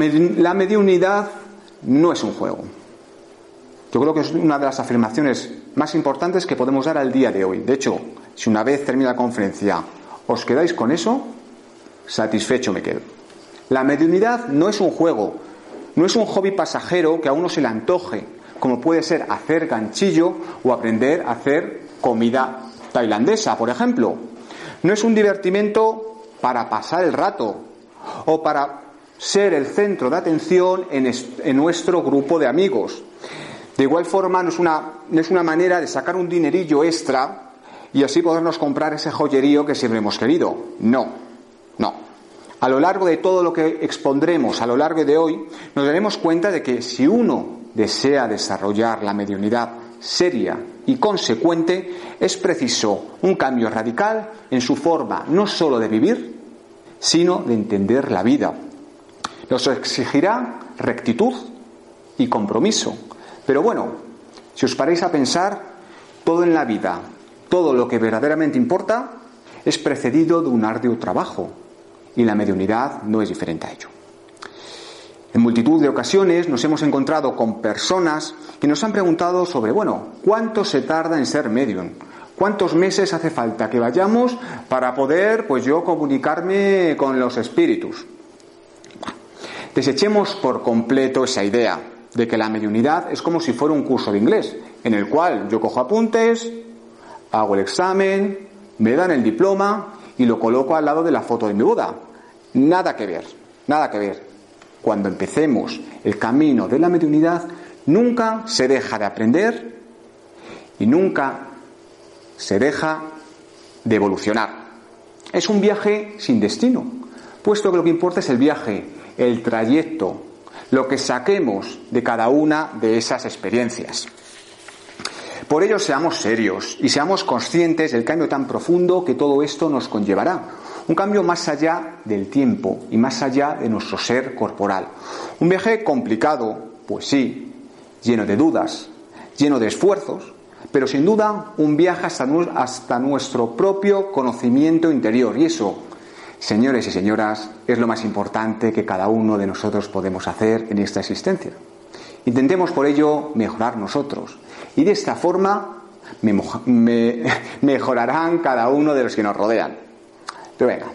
La, med- la mediunidad no es un juego. Yo creo que es una de las afirmaciones más importantes que podemos dar al día de hoy. De hecho, si una vez termina la conferencia os quedáis con eso, satisfecho me quedo. La mediunidad no es un juego, no es un hobby pasajero que a uno se le antoje, como puede ser hacer ganchillo o aprender a hacer comida tailandesa, por ejemplo. No es un divertimento para pasar el rato o para ser el centro de atención en, es- en nuestro grupo de amigos. De igual forma, no es, una, no es una manera de sacar un dinerillo extra y así podernos comprar ese joyerío que siempre hemos querido. No, no. A lo largo de todo lo que expondremos a lo largo de hoy, nos daremos cuenta de que si uno desea desarrollar la mediunidad seria y consecuente, es preciso un cambio radical en su forma no sólo de vivir, sino de entender la vida. Nos exigirá rectitud y compromiso. Pero bueno, si os paráis a pensar, todo en la vida, todo lo que verdaderamente importa, es precedido de un arduo trabajo. Y la mediunidad no es diferente a ello. En multitud de ocasiones nos hemos encontrado con personas que nos han preguntado sobre, bueno, ¿cuánto se tarda en ser medium? ¿Cuántos meses hace falta que vayamos para poder, pues yo, comunicarme con los espíritus? Desechemos por completo esa idea de que la mediunidad es como si fuera un curso de inglés, en el cual yo cojo apuntes, hago el examen, me dan el diploma y lo coloco al lado de la foto de mi boda. Nada que ver, nada que ver. Cuando empecemos el camino de la mediunidad, nunca se deja de aprender y nunca se deja de evolucionar. Es un viaje sin destino, puesto que lo que importa es el viaje, el trayecto, lo que saquemos de cada una de esas experiencias. Por ello seamos serios y seamos conscientes del cambio tan profundo que todo esto nos conllevará. Un cambio más allá del tiempo y más allá de nuestro ser corporal. Un viaje complicado, pues sí, lleno de dudas, lleno de esfuerzos, pero sin duda un viaje hasta, hasta nuestro propio conocimiento interior. Y eso, señores y señoras, es lo más importante que cada uno de nosotros podemos hacer en esta existencia. Intentemos por ello mejorar nosotros. Y de esta forma me mejorarán cada uno de los que nos rodean. Pero venga.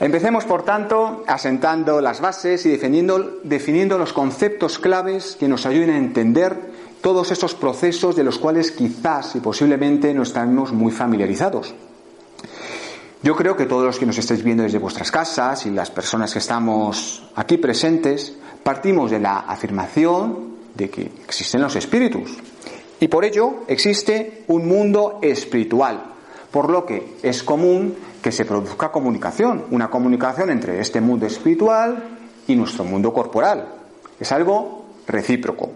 Empecemos, por tanto, asentando las bases y definiendo, definiendo los conceptos claves que nos ayuden a entender todos estos procesos de los cuales quizás y posiblemente no estamos muy familiarizados. Yo creo que todos los que nos estáis viendo desde vuestras casas y las personas que estamos aquí presentes, partimos de la afirmación de que existen los espíritus. Y por ello existe un mundo espiritual, por lo que es común que se produzca comunicación, una comunicación entre este mundo espiritual y nuestro mundo corporal. Es algo recíproco.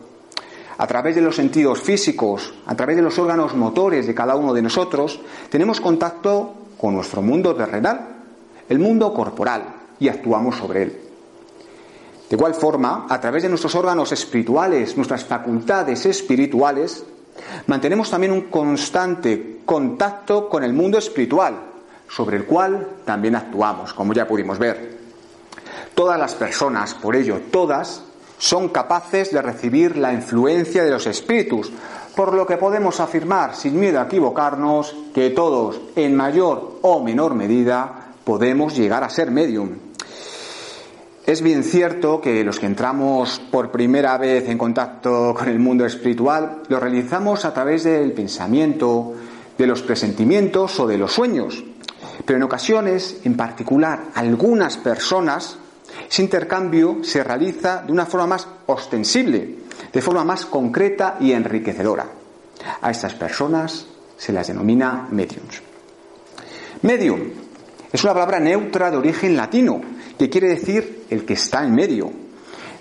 A través de los sentidos físicos, a través de los órganos motores de cada uno de nosotros, tenemos contacto con nuestro mundo terrenal, el mundo corporal, y actuamos sobre él. De igual forma, a través de nuestros órganos espirituales, nuestras facultades espirituales, mantenemos también un constante contacto con el mundo espiritual, sobre el cual también actuamos, como ya pudimos ver. Todas las personas, por ello, todas, son capaces de recibir la influencia de los espíritus, por lo que podemos afirmar, sin miedo a equivocarnos, que todos, en mayor o menor medida, podemos llegar a ser medium. Es bien cierto que los que entramos por primera vez en contacto con el mundo espiritual lo realizamos a través del pensamiento, de los presentimientos o de los sueños. Pero en ocasiones, en particular, algunas personas Ese intercambio se realiza de una forma más ostensible, de forma más concreta y enriquecedora. A estas personas se las denomina mediums. Medium es una palabra neutra de origen latino que quiere decir el que está en medio.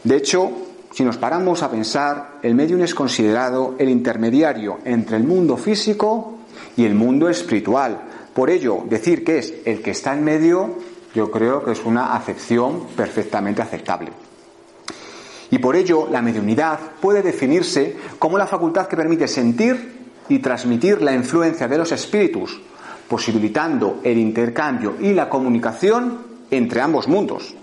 De hecho, si nos paramos a pensar, el medium es considerado el intermediario entre el mundo físico y el mundo espiritual. Por ello, decir que es el que está en medio, yo creo que es una acepción perfectamente aceptable. Y por ello, la mediunidad puede definirse como la facultad que permite sentir y transmitir la influencia de los espíritus, posibilitando el intercambio y la comunicación entre ambos mundos.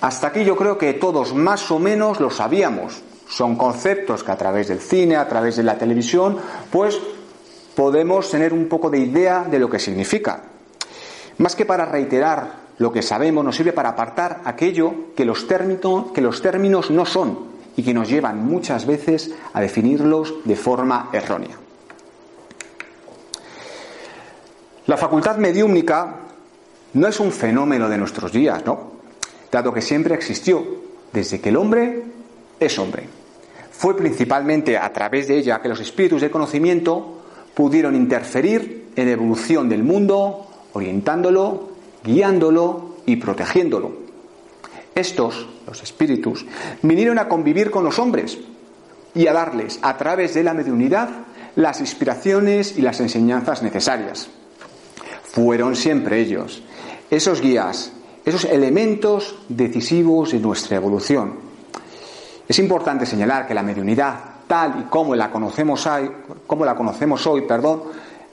Hasta aquí yo creo que todos más o menos lo sabíamos. Son conceptos que a través del cine, a través de la televisión, pues podemos tener un poco de idea de lo que significa. Más que para reiterar lo que sabemos, nos sirve para apartar aquello que los, términos, no son y que nos llevan muchas veces a definirlos de forma errónea. La facultad mediúmnica no es un fenómeno de nuestros días, ¿no? dado que siempre existió desde que el hombre es hombre. Fue principalmente a través de ella que los espíritus de conocimiento pudieron interferir en la evolución del mundo, orientándolo, guiándolo y protegiéndolo. Estos, los espíritus, vinieron a convivir con los hombres y a darles, a través de la mediunidad, las inspiraciones y las enseñanzas necesarias. Fueron siempre ellos, esos guías, esos elementos decisivos de nuestra evolución. Es importante señalar que la mediunidad, tal y como la conocemos hoy, como la conocemos hoy perdón,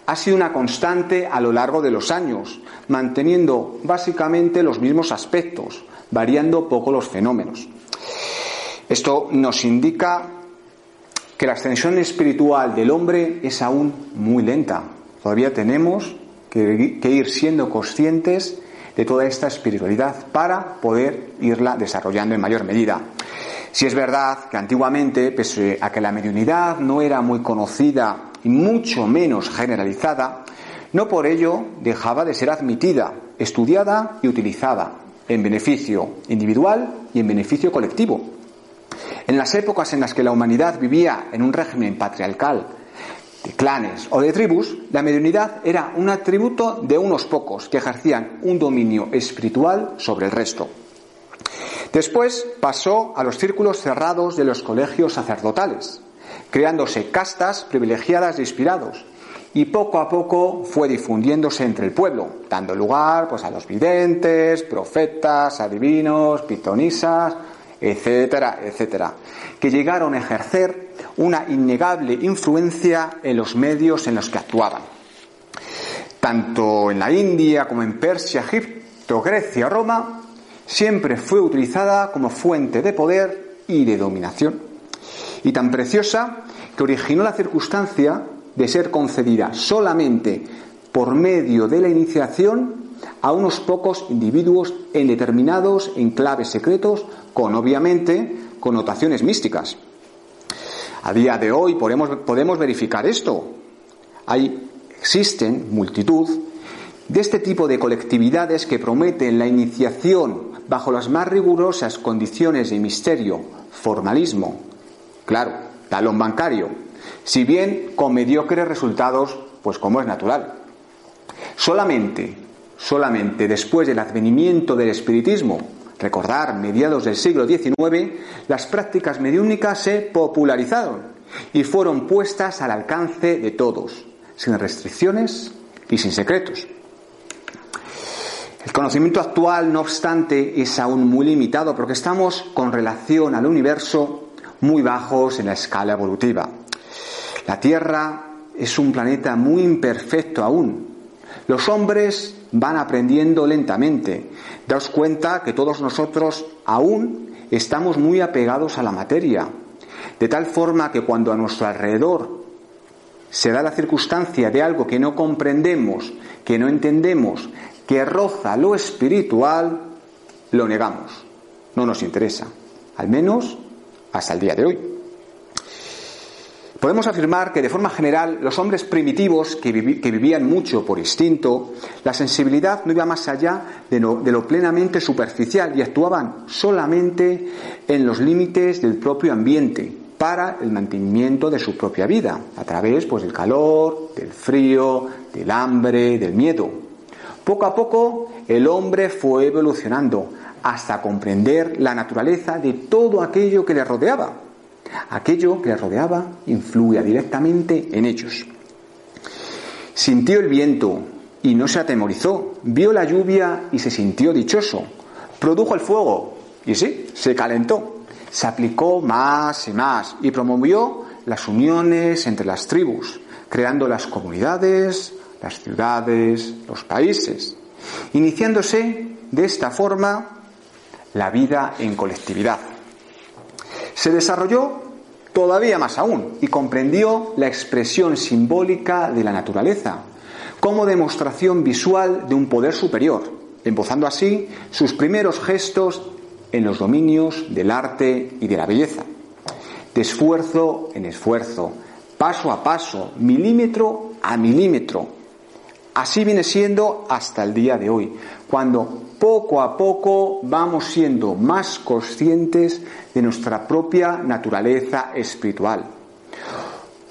ha sido una constante a lo largo de los años, manteniendo básicamente los mismos aspectos, variando poco los fenómenos. Esto nos indica que la ascensión espiritual del hombre es aún muy lenta. Todavía tenemos que, ir siendo conscientes de toda esta espiritualidad para poder irla desarrollando en mayor medida. Si es verdad que antiguamente, pese a que la mediunidad no era muy conocida y mucho menos generalizada, no por ello dejaba de ser admitida, estudiada y utilizada en beneficio individual y en beneficio colectivo. En las épocas en las que la humanidad vivía en un régimen patriarcal de clanes o de tribus, la mediunidad era un atributo de unos pocos que ejercían un dominio espiritual sobre el resto. Después pasó a los círculos cerrados de los colegios sacerdotales, creándose castas privilegiadas de inspirados, y poco a poco fue difundiéndose entre el pueblo, dando lugar pues, a los videntes, profetas, adivinos, pitonisas, etcétera, etcétera, que llegaron a ejercer una innegable influencia en los medios en los que actuaban. Tanto en la India como en Persia, Egipto, Grecia, Roma, siempre fue utilizada como fuente de poder y de dominación. Y tan preciosa que originó la circunstancia de ser concedida solamente por medio de la iniciación a unos pocos individuos en determinados enclaves secretos, con obviamente connotaciones místicas. A día de hoy podemos, podemos verificar esto. Hay, existen multitud de este tipo de colectividades que prometen la iniciación bajo las más rigurosas condiciones de misterio, formalismo, claro, talón bancario, si bien con mediocres resultados, pues como es natural. Solamente, solamente después del advenimiento del espiritismo, recordar mediados del siglo XIX, las prácticas mediúnicas se popularizaron y fueron puestas al alcance de todos, sin restricciones y sin secretos. El conocimiento actual, no obstante, es aún muy limitado porque estamos con relación al universo muy bajos en la escala evolutiva. La Tierra es un planeta muy imperfecto aún. Los hombres van aprendiendo lentamente. Daos cuenta que todos nosotros aún estamos muy apegados a la materia, de tal forma que cuando a nuestro alrededor se da la circunstancia de algo que no comprendemos, que no entendemos, que roza lo espiritual, lo negamos. No nos interesa, al menos hasta el día de hoy. Podemos afirmar que de forma general los hombres primitivos que, vivían mucho por instinto, la sensibilidad no iba más allá de lo plenamente superficial y actuaban solamente en los límites del propio ambiente para el mantenimiento de su propia vida, a través pues, del calor, del frío, del hambre, del miedo. Poco a poco el hombre fue evolucionando hasta comprender la naturaleza de todo aquello que le rodeaba. Aquello que le rodeaba influía directamente en ellos. Sintió el viento y no se atemorizó, vio la lluvia y se sintió dichoso, produjo el fuego y sí, se calentó se aplicó más y más y promovió las uniones entre las tribus, creando las comunidades, las ciudades, los países, iniciándose de esta forma la vida en colectividad. Se desarrolló todavía más aún y comprendió la expresión simbólica de la naturaleza como demostración visual de un poder superior, embozando así sus primeros gestos en los dominios del arte y de la belleza. De esfuerzo en esfuerzo, paso a paso, milímetro a milímetro. Así viene siendo hasta el día de hoy, cuando poco a poco vamos siendo más conscientes de nuestra propia naturaleza espiritual.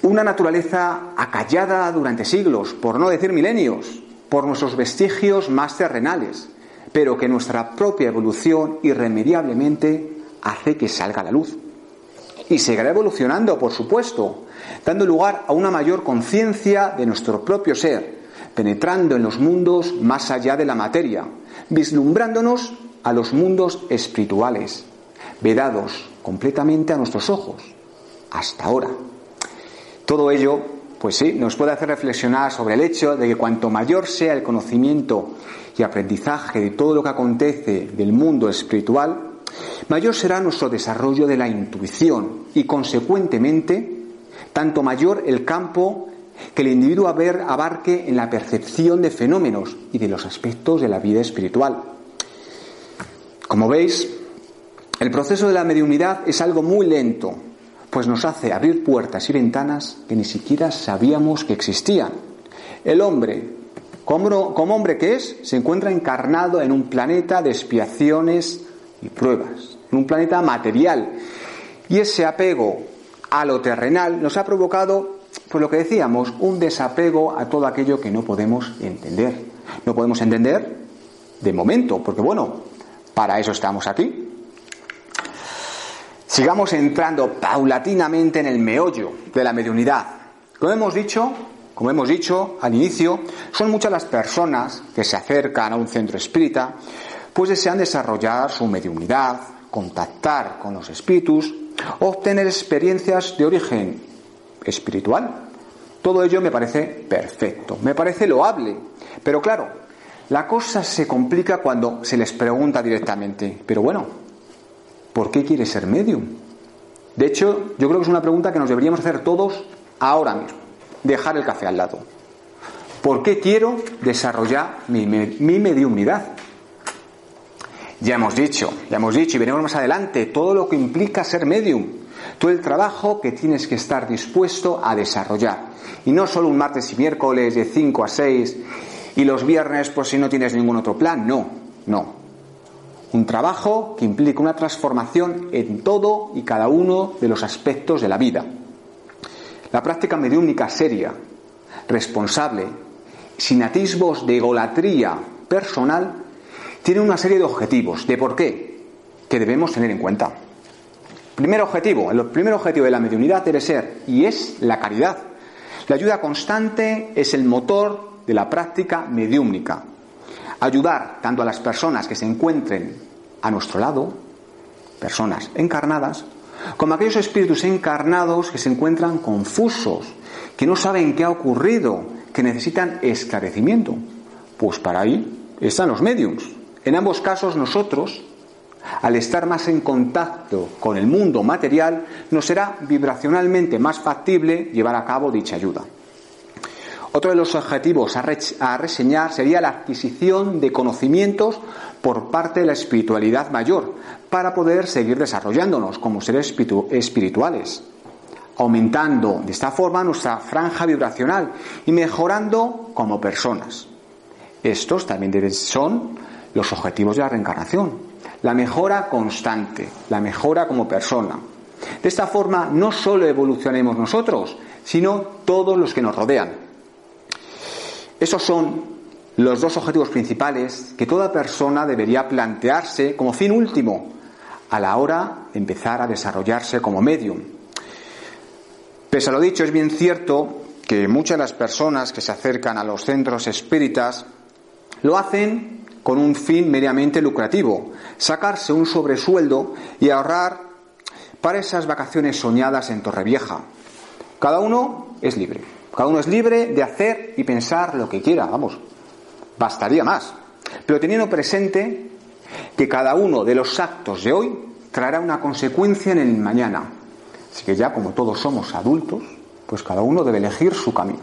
Una naturaleza acallada durante siglos, por no decir milenios, por nuestros vestigios más terrenales, pero que nuestra propia evolución irremediablemente hace que salga a la luz. Y seguirá evolucionando, por supuesto, dando lugar a una mayor conciencia de nuestro propio ser, penetrando en los mundos más allá de la materia, vislumbrándonos a los mundos espirituales, vedados completamente a nuestros ojos, hasta ahora. Todo ello, pues sí, nos puede hacer reflexionar sobre el hecho de que cuanto mayor sea el conocimiento y aprendizaje de todo lo que acontece del mundo espiritual, mayor será nuestro desarrollo de la intuición y, consecuentemente, tanto mayor el campo que el individuo abarque en la percepción de fenómenos y de los aspectos de la vida espiritual. Como veis, el proceso de la mediunidad es algo muy lento, pues nos hace abrir puertas y ventanas que ni siquiera sabíamos que existían. El hombre, como, hombre que es, se encuentra encarnado en un planeta de expiaciones y pruebas, en un planeta material. Y ese apego a lo terrenal nos ha provocado, pues lo que decíamos, un desapego a todo aquello que no podemos entender. No podemos entender de momento, porque bueno, para eso estamos aquí. Sigamos entrando paulatinamente en el meollo de la mediunidad. Como hemos dicho, como hemos dicho al inicio, son muchas las personas que se acercan a un centro espírita, pues desean desarrollar su mediunidad, contactar con los espíritus, obtener experiencias de origen espiritual. Todo ello me parece perfecto, me parece loable. Pero claro, la cosa se complica cuando se les pregunta directamente, pero bueno, ¿por qué quieres ser medium? De hecho, yo creo que es una pregunta que nos deberíamos hacer todos ahora mismo dejar el café al lado. ¿Por qué quiero desarrollar mi, mi mediunidad? Ya hemos dicho, ya hemos dicho y veremos más adelante todo lo que implica ser medium, todo el trabajo que tienes que estar dispuesto a desarrollar. Y no solo un martes y miércoles de 5 a 6 y los viernes pues si no tienes ningún otro plan, no, no. Un trabajo que implica una transformación en todo y cada uno de los aspectos de la vida. La práctica mediúnica seria, responsable, sin atisbos de egolatría personal, tiene una serie de objetivos. ¿De por qué? Que debemos tener en cuenta. Primer objetivo, el primer objetivo de la mediunidad debe ser, y es la caridad. La ayuda constante es el motor de la práctica mediúnica. Ayudar tanto a las personas que se encuentren a nuestro lado, personas encarnadas, como aquellos espíritus encarnados que se encuentran confusos, que no saben qué ha ocurrido, que necesitan esclarecimiento. Pues para ahí están los mediums. En ambos casos nosotros, al estar más en contacto con el mundo material, nos será vibracionalmente más factible llevar a cabo dicha ayuda. Otro de los objetivos a, reseñar sería la adquisición de conocimientos por parte de la espiritualidad mayor, para poder seguir desarrollándonos como seres espirituales. aumentando de esta forma nuestra franja vibracional y mejorando como personas. Estos también son los objetivos de la reencarnación. La mejora constante, la mejora como persona. De esta forma no solo evolucionemos nosotros, sino todos los que nos rodean. Esos son los dos objetivos principales que toda persona debería plantearse como fin último a la hora de empezar a desarrollarse como medium. Pese a lo dicho, es bien cierto que muchas de las personas que se acercan a los centros espíritas lo hacen con un fin meramente lucrativo, sacarse un sobresueldo y ahorrar para esas vacaciones soñadas en Torrevieja. Cada uno es libre, cada uno es libre de hacer y pensar lo que quiera, vamos, bastaría más. Pero teniendo presente que cada uno de los actos de hoy traerá una consecuencia en el mañana. Así que ya como todos somos adultos, pues cada uno debe elegir su camino.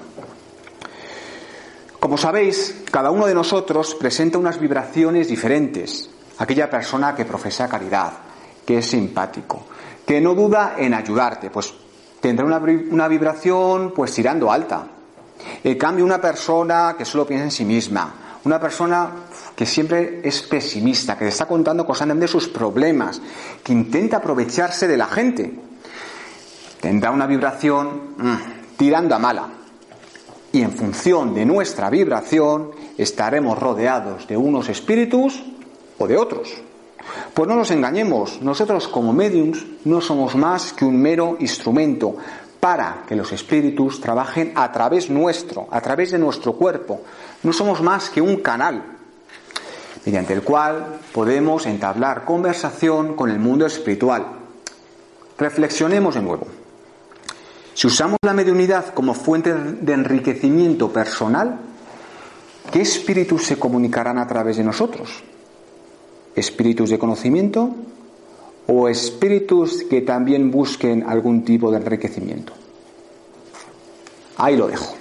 Como sabéis, cada uno de nosotros presenta unas vibraciones diferentes. Aquella persona que profesa caridad, que es simpático, que no duda en ayudarte, pues tendrá una, vibración pues tirando alta. En cambio, una persona que solo piensa en sí misma, una persona que siempre es pesimista, que está contando constantemente sus problemas, que intenta aprovecharse de la gente, tendrá una vibración mm, tirando a mala. Y en función de nuestra vibración estaremos rodeados de unos espíritus o de otros. Pues no nos engañemos, nosotros como mediums no somos más que un mero instrumento para que los espíritus trabajen a través nuestro, a través de nuestro cuerpo. No somos más que un canal mediante el cual podemos entablar conversación con el mundo espiritual. Reflexionemos de nuevo. Si usamos la mediunidad como fuente de enriquecimiento personal, ¿qué espíritus se comunicarán a través de nosotros? ¿Espíritus de conocimiento o espíritus que también busquen algún tipo de enriquecimiento. Ahí lo dejo.